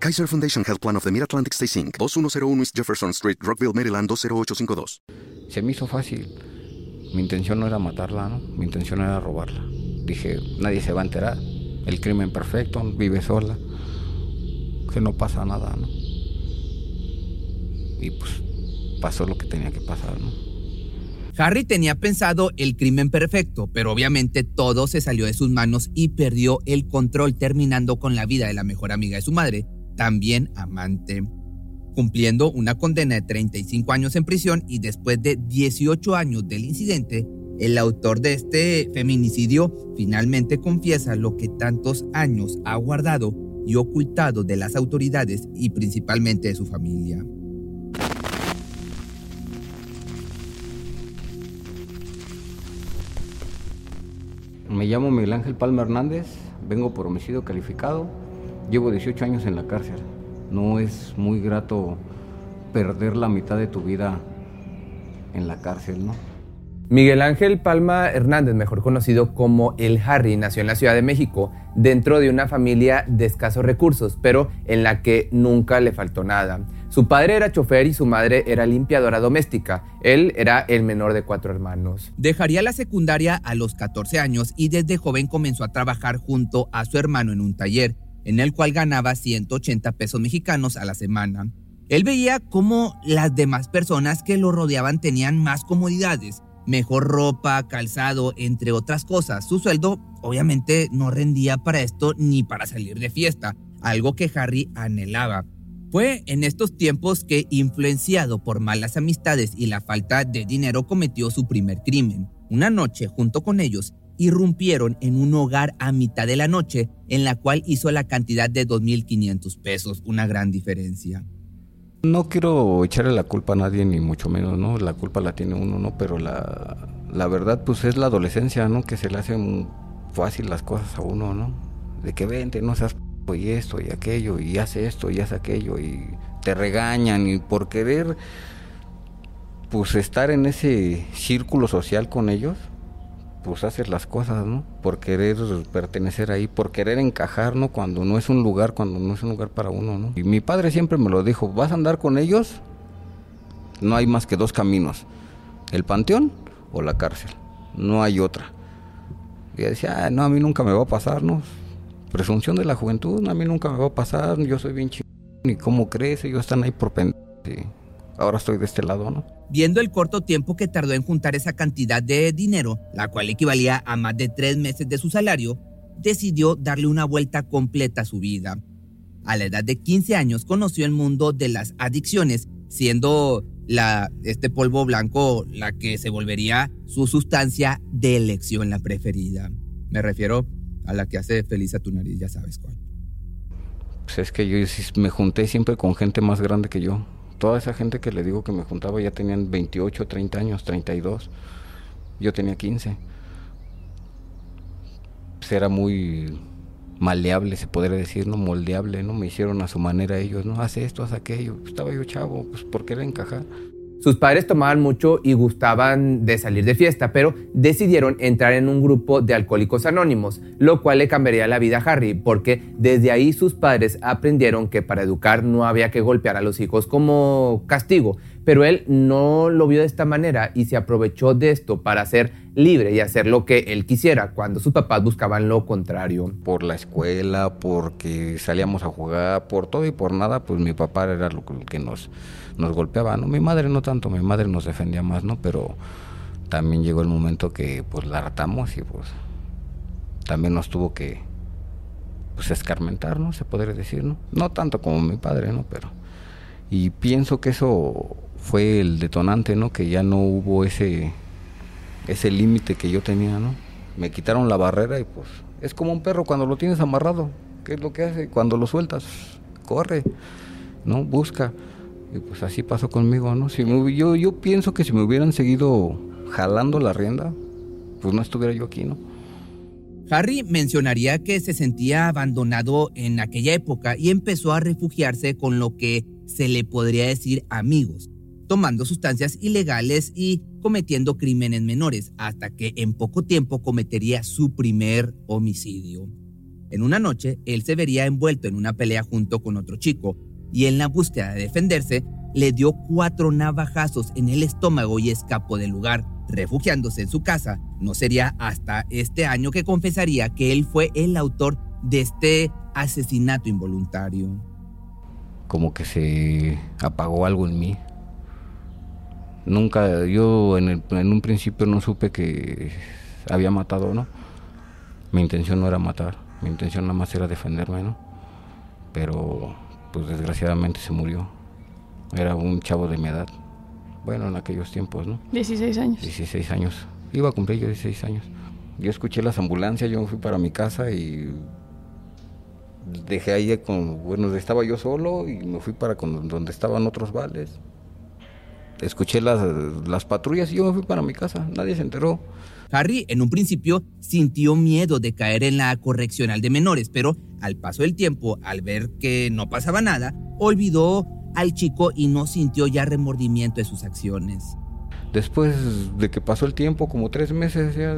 Kaiser Foundation Health Plan of the Mid-Atlantic Stay Inc., 2101 East Jefferson Street, Rockville, Maryland, 20852. Se me hizo fácil. Mi intención no era matarla, ¿no? Mi intención era robarla. Dije, nadie se va a enterar. El crimen perfecto, vive sola. Que no pasa nada, ¿no? Y pues pasó lo que tenía que pasar, ¿no? Harry tenía pensado el crimen perfecto, pero obviamente todo se salió de sus manos y perdió el control terminando con la vida de la mejor amiga de su madre, también amante. Cumpliendo una condena de 35 años en prisión y después de 18 años del incidente, el autor de este feminicidio finalmente confiesa lo que tantos años ha guardado y ocultado de las autoridades y principalmente de su familia. Me llamo Miguel Ángel Palma Hernández, vengo por homicidio calificado, llevo 18 años en la cárcel. No es muy grato perder la mitad de tu vida en la cárcel, ¿no? Miguel Ángel Palma Hernández, mejor conocido como El Harry, nació en la Ciudad de México dentro de una familia de escasos recursos, pero en la que nunca le faltó nada. Su padre era chofer y su madre era limpiadora doméstica. Él era el menor de cuatro hermanos. Dejaría la secundaria a los 14 años y desde joven comenzó a trabajar junto a su hermano en un taller, en el cual ganaba 180 pesos mexicanos a la semana. Él veía cómo las demás personas que lo rodeaban tenían más comodidades, mejor ropa, calzado, entre otras cosas. Su sueldo obviamente no rendía para esto ni para salir de fiesta, algo que Harry anhelaba. Fue en estos tiempos que, influenciado por malas amistades y la falta de dinero, cometió su primer crimen. Una noche, junto con ellos, irrumpieron en un hogar a mitad de la noche, en la cual hizo la cantidad de 2.500 pesos, una gran diferencia. No quiero echarle la culpa a nadie, ni mucho menos, ¿no? La culpa la tiene uno, ¿no? Pero la, la verdad, pues es la adolescencia, ¿no? Que se le hacen fácil las cosas a uno, ¿no? De que vente, no seas y esto y aquello y hace esto y hace aquello y te regañan y por querer pues estar en ese círculo social con ellos pues haces las cosas, ¿no? Por querer pertenecer ahí, por querer encajar, ¿no? Cuando no es un lugar, cuando no es un lugar para uno, ¿no? Y mi padre siempre me lo dijo, vas a andar con ellos, no hay más que dos caminos, el panteón o la cárcel, no hay otra. Y decía, no, a mí nunca me va a pasar, ¿no? presunción de la juventud, a mí nunca me va a pasar, yo soy bien chingón, y cómo crees, ellos están ahí por pendiente. Ahora estoy de este lado, ¿no? Viendo el corto tiempo que tardó en juntar esa cantidad de dinero, la cual equivalía a más de tres meses de su salario, decidió darle una vuelta completa a su vida. A la edad de 15 años conoció el mundo de las adicciones, siendo la, este polvo blanco la que se volvería su sustancia de elección, la preferida. Me refiero a la que hace feliz a tu nariz, ya sabes cuál. Pues es que yo me junté siempre con gente más grande que yo. Toda esa gente que le digo que me juntaba ya tenían 28, 30 años, 32. Yo tenía 15. Pues era muy maleable, se podría decir, ¿no? Moldeable, ¿no? Me hicieron a su manera ellos, ¿no? Haz esto, haz aquello. Pues estaba yo chavo, pues por querer encajar. Sus padres tomaban mucho y gustaban de salir de fiesta, pero decidieron entrar en un grupo de alcohólicos anónimos, lo cual le cambiaría la vida a Harry, porque desde ahí sus padres aprendieron que para educar no había que golpear a los hijos como castigo, pero él no lo vio de esta manera y se aprovechó de esto para ser libre y hacer lo que él quisiera, cuando sus papás buscaban lo contrario. Por la escuela, porque salíamos a jugar, por todo y por nada, pues mi papá era lo que nos golpeaba, ¿no? Mi madre no tanto, mi madre nos defendía más, ¿no? Pero también llegó el momento que pues la hartamos y pues también nos tuvo que pues escarmentar, ¿no? Se podría decir, ¿no? No tanto como mi padre, ¿no? Pero y pienso que eso fue el detonante, ¿no? Que ya no hubo ese ese límite que yo tenía, ¿no? Me quitaron la barrera y pues es como un perro cuando lo tienes amarrado, ¿qué es lo que hace? Cuando lo sueltas, corre, ¿no? Busca Y pues así pasó conmigo, ¿no? Si yo, yo pienso que si me hubieran seguido jalando la rienda, pues no estuviera yo aquí, ¿no? Harry mencionaría que se sentía abandonado en aquella época y empezó a refugiarse con lo que se le podría decir amigos, tomando sustancias ilegales y cometiendo crímenes menores, hasta que en poco tiempo cometería su primer homicidio. En una noche, él se vería envuelto en una pelea junto con otro chico, y en la búsqueda de defenderse, le dio cuatro navajazos en el estómago y escapó del lugar, refugiándose en su casa. No sería hasta este año que confesaría que él fue el autor de este asesinato involuntario. Como que se apagó algo en mí. Nunca, yo en, en un principio no supe que había matado, ¿no? Mi intención no era matar, mi intención nada más era defenderme, ¿no? Pero pues desgraciadamente se murió. Era un chavo de mi edad. Bueno, en aquellos tiempos, ¿no? 16 años. 16 años. Iba a cumplir yo 16 años. Yo escuché las ambulancias, yo me fui para mi casa y dejé ahí con, bueno, estaba yo solo y me fui para con, donde estaban otros vales. Escuché las, las patrullas y yo me fui para mi casa, nadie se enteró. Harry en un principio sintió miedo de caer en la correccional de menores, pero al paso del tiempo, al ver que no pasaba nada, olvidó al chico y no sintió ya remordimiento de sus acciones. Después de que pasó el tiempo, como tres meses, ya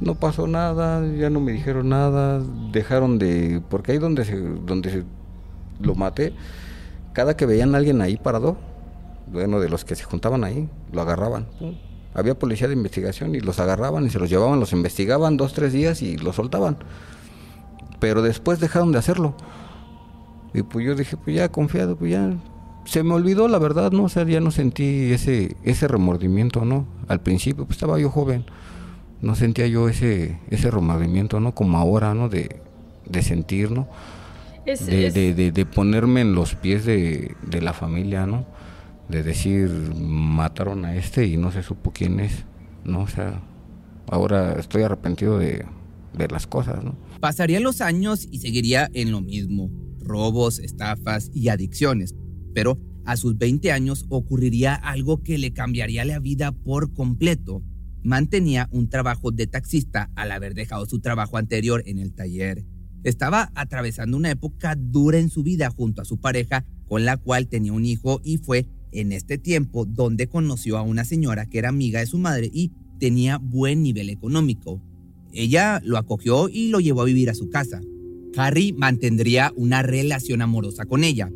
no pasó nada, ya no me dijeron nada, dejaron de... porque ahí donde, se, donde lo maté, cada que veían a alguien ahí parado, bueno, de los que se juntaban ahí, lo agarraban. Había policía de investigación y los agarraban y se los llevaban, los investigaban dos, tres días y los soltaban. Pero después dejaron de hacerlo. Y pues yo dije, pues ya confiado, pues ya se me olvidó la verdad, ¿no? O sea, ya no sentí ese, ese remordimiento, ¿no? Al principio, pues estaba yo joven, no sentía yo ese, ese remordimiento, ¿no? Como ahora, ¿no? De, de sentir, ¿no? de, De, de, ponerme en los pies de, de la familia, ¿no? De decir, mataron a este y no se supo quién es, ¿no? O sea, ahora estoy arrepentido de, de las cosas, ¿no? Pasarían los años y seguiría en lo mismo, robos, estafas y adicciones pero a sus 20 años ocurriría algo que le cambiaría la vida por completo. Mantenía un trabajo de taxista al haber dejado su trabajo anterior en el taller. Estaba atravesando una época dura en su vida junto a su pareja, con la cual tenía un hijo y fue en este tiempo donde conoció a una señora que era amiga de su madre y tenía buen nivel económico. Ella lo acogió y lo llevó a vivir a su casa. Harry mantendría una relación amorosa con ella,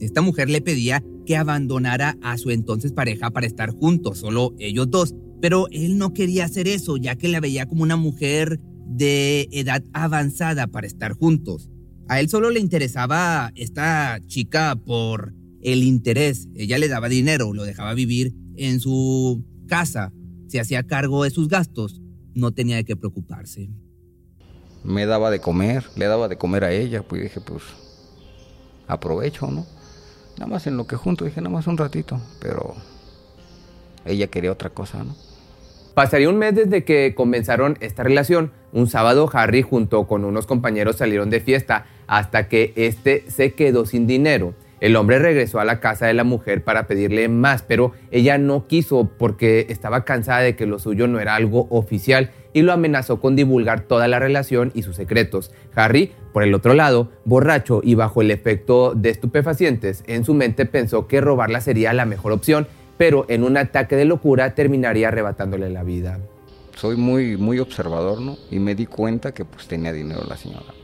esta mujer le pedía que abandonara a su entonces pareja para estar juntos, solo ellos dos, pero él no quería hacer eso, ya que la veía como una mujer de edad avanzada para estar juntos. A él solo le interesaba esta chica por el interés. Ella le daba dinero, lo dejaba vivir en su casa, se hacía cargo de sus gastos, no tenía de qué preocuparse. Me daba de comer, le daba de comer a ella, pues dije, pues aprovecho, ¿no? Nada más en lo que junto, dije, nada más un ratito, pero ella quería otra cosa, ¿no? Pasaría un mes desde que comenzaron esta relación. Un sábado Harry junto con unos compañeros salieron de fiesta hasta que este se quedó sin dinero. El hombre regresó a la casa de la mujer para pedirle más, pero ella no quiso porque estaba cansada de que lo suyo no era algo oficial y lo amenazó con divulgar toda la relación y sus secretos. Harry, por el otro lado, borracho y bajo el efecto de estupefacientes, en su mente pensó que robarla sería la mejor opción, pero en un ataque de locura terminaría arrebatándole la vida. Soy muy, muy observador, ¿no? Y me di cuenta que pues tenía dinero la señora.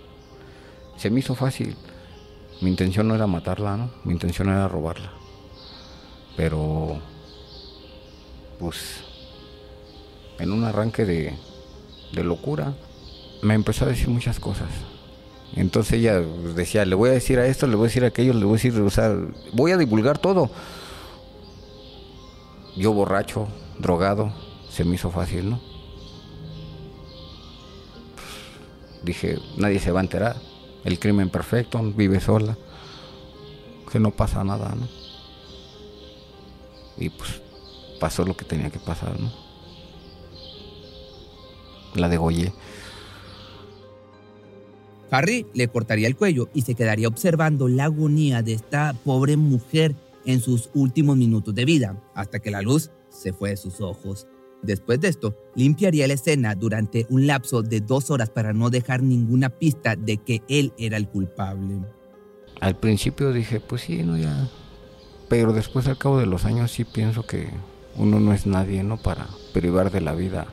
Se me hizo fácil. Mi intención no era matarla, ¿no? Mi intención era robarla. Pero, pues, en un arranque de, locura, me empezó a decir muchas cosas. Entonces ella decía, le voy a decir a esto, le voy a decir a aquello, le voy a decir, o sea, voy a divulgar todo. Yo borracho, drogado, se me hizo fácil, ¿no? Dije, nadie se va a enterar. El crimen perfecto, vive sola, que no pasa nada, ¿no? Y pues pasó lo que tenía que pasar, ¿no? la degollé. Harry le cortaría el cuello y se quedaría observando la agonía de esta pobre mujer en sus últimos minutos de vida, hasta que la luz se fue de sus ojos. Después de esto, limpiaría la escena durante un lapso de dos horas para no dejar ninguna pista de que él era el culpable. Al principio dije, pues sí, no, ya. Pero después, al cabo de los años, sí pienso que uno no es nadie, ¿no? Para privar de la vida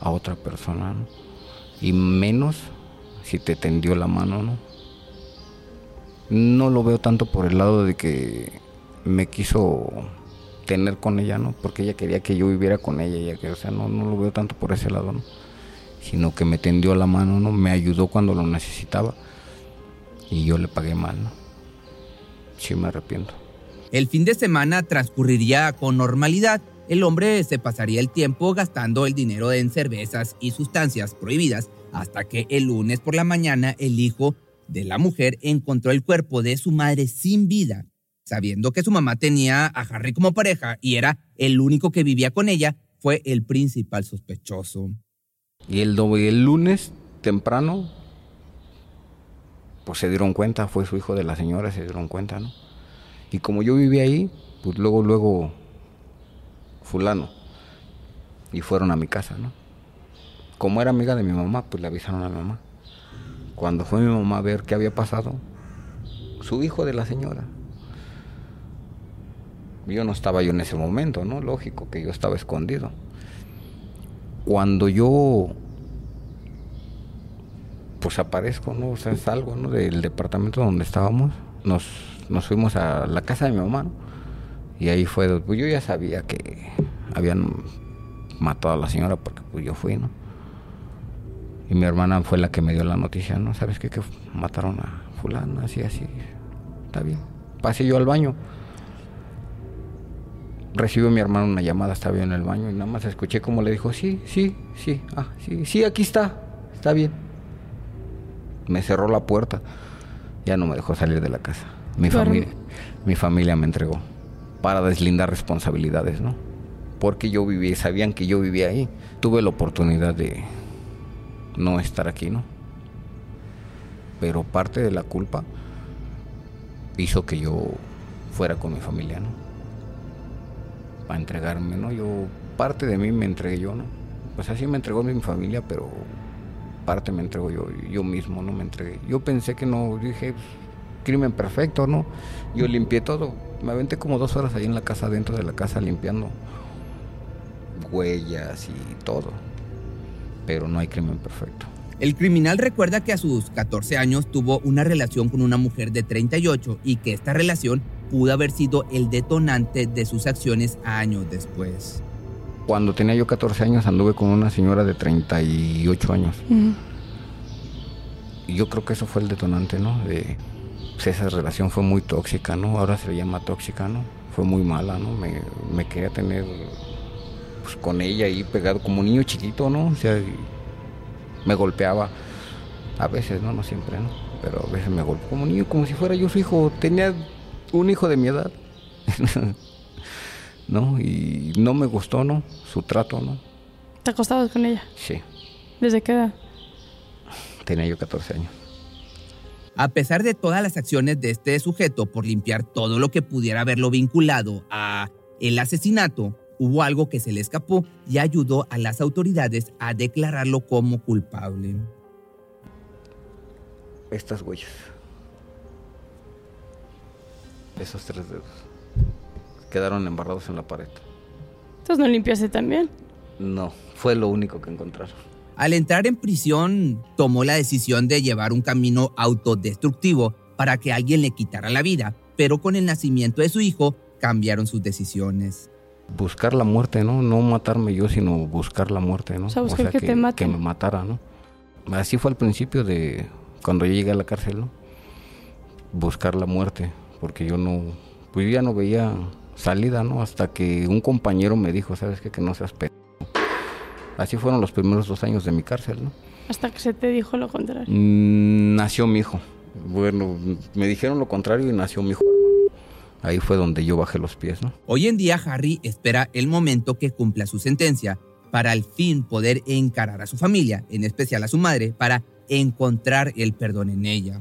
a otra persona, ¿no? Y menos si te tendió la mano, ¿no? No lo veo tanto por el lado de que me quiso tener con ella, ¿no? Porque ella quería que yo viviera con ella, y que, o sea, no, no lo veo tanto por ese lado, ¿no? Sino que me tendió la mano, ¿no? Me ayudó cuando lo necesitaba y yo le pagué mal, ¿no? Sí me arrepiento. El fin de semana transcurriría con normalidad. El hombre se pasaría el tiempo gastando el dinero en cervezas y sustancias prohibidas hasta que el lunes por la mañana el hijo de la mujer encontró el cuerpo de su madre sin vida sabiendo que su mamá tenía a Harry como pareja y era el único que vivía con ella, fue el principal sospechoso. Y el, lunes temprano, pues se dieron cuenta, fue su hijo de la señora, se dieron cuenta, ¿no? Y como yo vivía ahí, pues luego, luego, fulano, y fueron a mi casa, ¿no? Como era amiga de mi mamá, pues le avisaron a mi mamá. Cuando fue mi mamá a ver qué había pasado, su hijo de la señora, yo no estaba yo en ese momento, ¿no? Lógico que yo estaba escondido. Cuando yo pues aparezco, ¿no? O sea, salgo, ¿no? Del departamento donde estábamos, nos, nos fuimos a la casa de mi mamá, ¿no? Y ahí fue, pues yo ya sabía que habían matado a la señora porque pues yo fui, ¿no? Y mi hermana fue la que me dio la noticia, ¿no? ¿Sabes qué? Que mataron a fulana, así, así. Está bien. Pasé yo al baño recibió mi hermano una llamada, estaba yo en el baño y nada más escuché como le dijo, sí, sí, sí, ah, sí, sí, aquí está, está bien. Me cerró la puerta, ya no me dejó salir de la casa. Mi, familia, mi familia me entregó para deslindar responsabilidades, ¿no? Porque yo viví, sabían que yo vivía ahí. Tuve la oportunidad de no estar aquí, ¿no? Pero parte de la culpa hizo que yo fuera con mi familia, ¿no? Para entregarme, ¿no? Yo, parte de mí me entregué yo, ¿no? Pues así me entregó mi familia, pero parte me entrego yo, yo mismo, ¿no? Me entregué. Yo pensé que no, dije, pues, crimen perfecto, ¿no? Yo limpié todo. Me aventé como dos horas ahí en la casa, dentro de la casa, limpiando huellas y todo. Pero no hay crimen perfecto. El criminal recuerda que a sus 14 años tuvo una relación con una mujer de 38 y que esta relación pudo haber sido el detonante de sus acciones años después. Cuando tenía yo 14 años anduve con una señora de 38 años. Y yo creo que eso fue el detonante, ¿no? De, pues, esa relación fue muy tóxica, ¿no? Ahora se le llama tóxica, ¿no? Fue muy mala, ¿no? Me, me quería tener pues, con ella ahí pegado como un niño chiquito, ¿no? O sea, me golpeaba. A veces, ¿no? No siempre, ¿no? Pero a veces me golpeaba como niño, como si fuera yo su hijo. Tenía un hijo de mi edad. ¿No? Y no me gustó, ¿no? Su trato, ¿no? ¿Te acostabas con ella? Sí. ¿Desde qué edad? Tenía yo 14 años. A pesar de todas las acciones de este sujeto por limpiar todo lo que pudiera haberlo vinculado a el asesinato, hubo algo que se le escapó y ayudó a las autoridades a declararlo como culpable. Estas huellas esos tres dedos. Quedaron embarrados en la pared. Entonces no limpiaste también. No, fue lo único que encontraron. Al entrar en prisión, tomó la decisión de llevar un camino autodestructivo para que alguien le quitara la vida, pero con el nacimiento de su hijo cambiaron sus decisiones. Buscar la muerte, ¿no? No matarme yo, sino buscar la muerte, ¿no? O sea, buscar que, te mate. que me matara, ¿no? Así fue al principio de cuando yo llegué a la cárcel, ¿no? Buscar la muerte porque yo no, pues ya no veía salida, ¿no? Hasta que un compañero me dijo, ¿sabes qué? Que no seas pedo. Así fueron los primeros dos años de mi cárcel, ¿no? Hasta que se te dijo lo contrario. Mm, nació mi hijo. Bueno, me dijeron lo contrario y nació mi hijo. Ahí fue donde yo bajé los pies, ¿no? Hoy en día Harry espera el momento que cumpla su sentencia para al fin poder encarar a su familia, en especial a su madre, para encontrar el perdón en ella.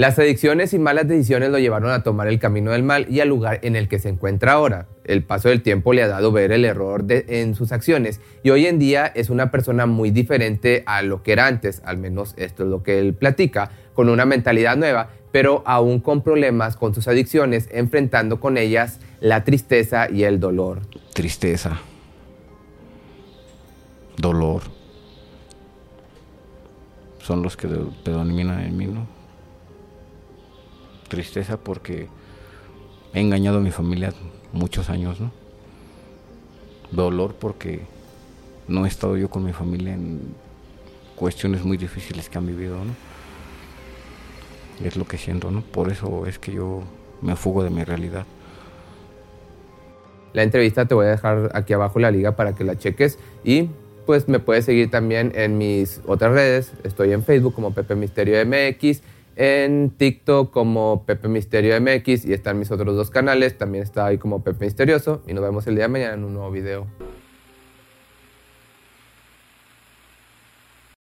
Las adicciones y malas decisiones lo llevaron a tomar el camino del mal y al lugar en el que se encuentra ahora. El paso del tiempo le ha dado ver el error en sus acciones y hoy en día es una persona muy diferente a lo que era antes, al menos esto es lo que él platica, con una mentalidad nueva, pero aún con problemas con sus adicciones, enfrentando con ellas la tristeza y el dolor. Tristeza. Dolor. Son los que predominan en mí, ¿no? Tristeza porque he engañado a mi familia muchos años, ¿no? Dolor porque no he estado yo con mi familia en cuestiones muy difíciles que han vivido, ¿no? Es lo que siento, ¿no? Por eso es que yo me fugo de mi realidad. La entrevista te voy a dejar aquí abajo la liga para que la cheques y pues me puedes seguir también en mis otras redes. Estoy en Facebook como Pepe Misterio MX en TikTok como Pepe Misterio MX y están mis otros dos canales. También está ahí como Pepe Misterioso y nos vemos el día de mañana en un nuevo video.